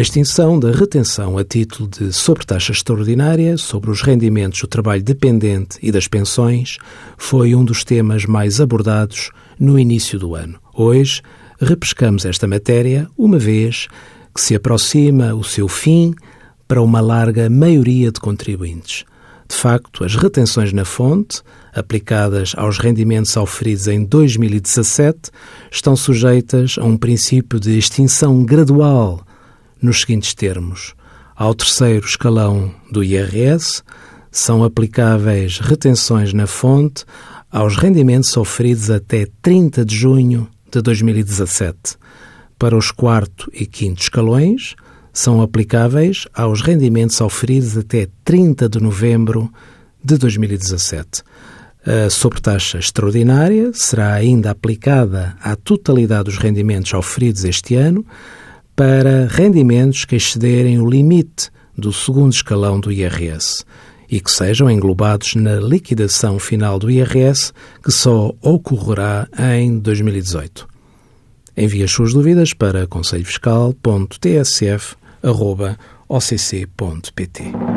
A extinção da retenção a título de sobretaxa extraordinária sobre os rendimentos do trabalho dependente e das pensões foi um dos temas mais abordados no início do ano. Hoje, repescamos esta matéria, uma vez que se aproxima o seu fim para uma larga maioria de contribuintes. De facto, as retenções na fonte, aplicadas aos rendimentos auferidos em 2017, estão sujeitas a um princípio de extinção gradual, nos seguintes termos. Ao terceiro escalão do IRS, são aplicáveis retenções na fonte aos rendimentos oferidos até 30 de junho de 2017. Para os quarto e quinto escalões, são aplicáveis aos rendimentos oferidos até 30 de novembro de 2017. A sobretaxa extraordinária será ainda aplicada à totalidade dos rendimentos oferidos este ano para rendimentos que excederem o limite do segundo escalão do IRS e que sejam englobados na liquidação final do IRS, que só ocorrerá em 2018. Envie as suas dúvidas para conselhofiscal.tsf.occ.pt.